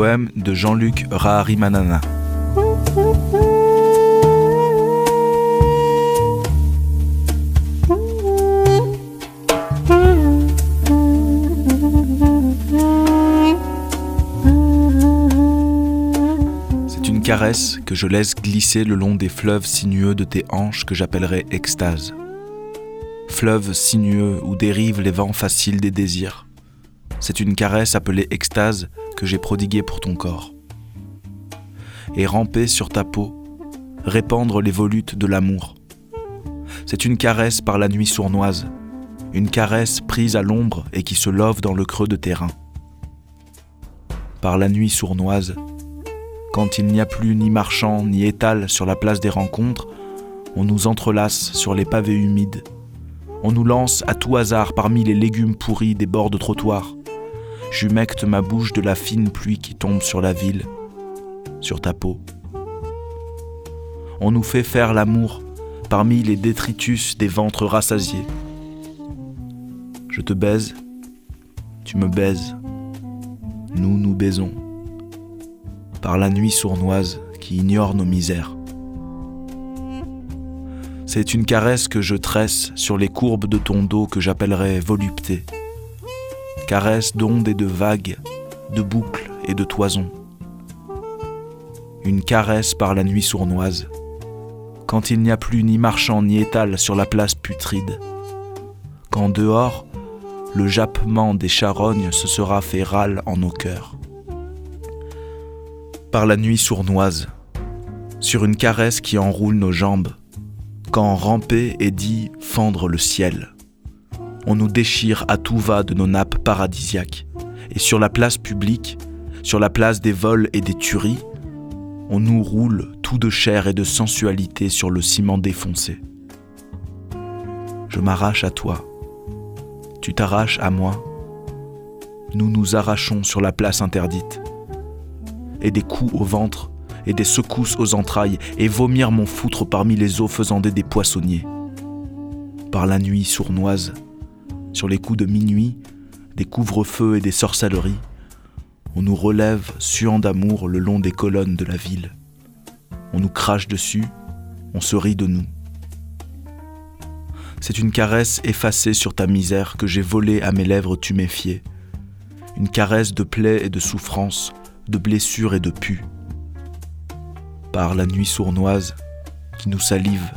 de Jean-Luc Raharimanana. C'est une caresse que je laisse glisser le long des fleuves sinueux de tes hanches que j'appellerai extase. Fleuves sinueux où dérivent les vents faciles des désirs. C'est une caresse appelée extase que j'ai prodiguée pour ton corps. Et ramper sur ta peau, répandre les volutes de l'amour. C'est une caresse par la nuit sournoise, une caresse prise à l'ombre et qui se love dans le creux de tes reins. Par la nuit sournoise, quand il n'y a plus ni marchand ni étal sur la place des rencontres, on nous entrelace sur les pavés humides. On nous lance à tout hasard parmi les légumes pourris des bords de trottoir. J'humecte ma bouche de la fine pluie qui tombe sur la ville, sur ta peau. On nous fait faire l'amour parmi les détritus des ventres rassasiés. Je te baise, tu me baises, nous nous baisons, par la nuit sournoise qui ignore nos misères. C'est une caresse que je tresse sur les courbes de ton dos que j'appellerai volupté. Caresse d'ondes et de vagues, de boucles et de toisons. Une caresse par la nuit sournoise, quand il n'y a plus ni marchand ni étal sur la place putride. Quand dehors, le jappement des charognes se sera fait râle en nos cœurs. Par la nuit sournoise, sur une caresse qui enroule nos jambes, quand ramper est dit fendre le ciel. On nous déchire à tout va de nos nappes paradisiaques, et sur la place publique, sur la place des vols et des tueries, on nous roule tout de chair et de sensualité sur le ciment défoncé. Je m'arrache à toi, tu t'arraches à moi, nous nous arrachons sur la place interdite, et des coups au ventre, et des secousses aux entrailles, et vomir mon foutre parmi les eaux faisandées des poissonniers. Par la nuit sournoise, sur les coups de minuit, des couvre-feux et des sorcelleries, on nous relève, suant d'amour, le long des colonnes de la ville. On nous crache dessus, on se rit de nous. C'est une caresse effacée sur ta misère que j'ai volée à mes lèvres tuméfiées. Une caresse de plaie et de souffrance, de blessures et de pu. Par la nuit sournoise qui nous salive,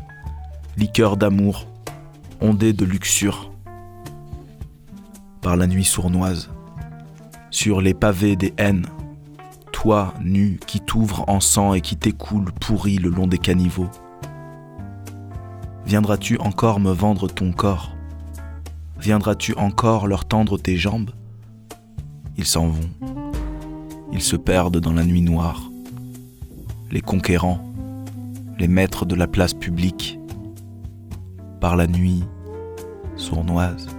liqueur d'amour, ondée de luxure. Par la nuit sournoise, sur les pavés des haines, toi nu qui t'ouvre en sang et qui t'écoule pourri le long des caniveaux. Viendras-tu encore me vendre ton corps? Viendras-tu encore leur tendre tes jambes? Ils s'en vont. Ils se perdent dans la nuit noire. Les conquérants, les maîtres de la place publique, par la nuit sournoise.